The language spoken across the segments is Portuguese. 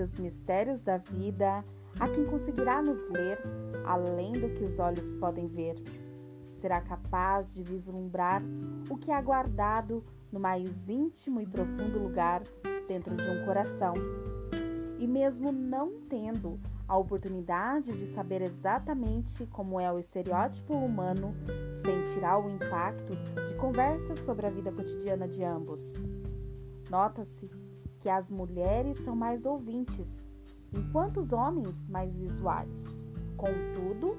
os mistérios da vida, há quem conseguirá nos ler além do que os olhos podem ver. Será capaz de vislumbrar o que é guardado no mais íntimo e profundo lugar dentro de um coração. E mesmo não tendo a oportunidade de saber exatamente como é o estereótipo humano, sentirá o impacto de conversas sobre a vida cotidiana de ambos. Nota-se que as mulheres são mais ouvintes, enquanto os homens mais visuais. Contudo,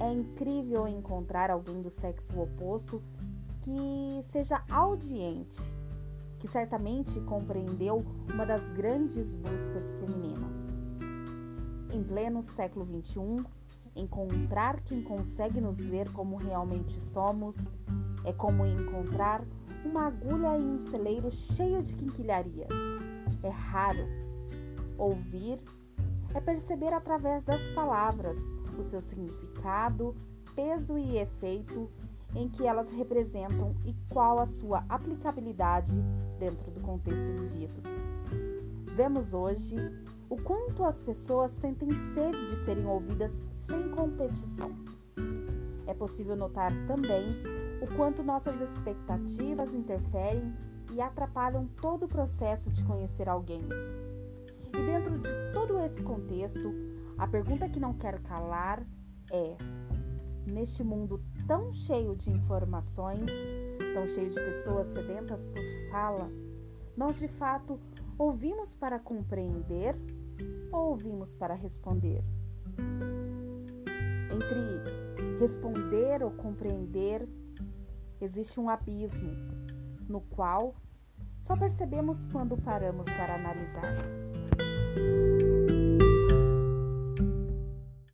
é incrível encontrar alguém do sexo oposto que seja audiente, que certamente compreendeu uma das grandes buscas femininas. Em pleno século XXI, encontrar quem consegue nos ver como realmente somos é como encontrar uma agulha em um celeiro cheio de quinquilharias. É raro. Ouvir é perceber através das palavras o seu significado, peso e efeito em que elas representam e qual a sua aplicabilidade dentro do contexto vivido. Vemos hoje o quanto as pessoas sentem sede de serem ouvidas sem competição. É possível notar também o quanto nossas expectativas interferem e atrapalham todo o processo de conhecer alguém. E dentro de todo esse contexto, a pergunta que não quero calar é: neste mundo tão cheio de informações, tão cheio de pessoas sedentas por fala, nós de fato ouvimos para compreender ou ouvimos para responder? Entre responder ou compreender, existe um abismo no qual só percebemos quando paramos para analisar.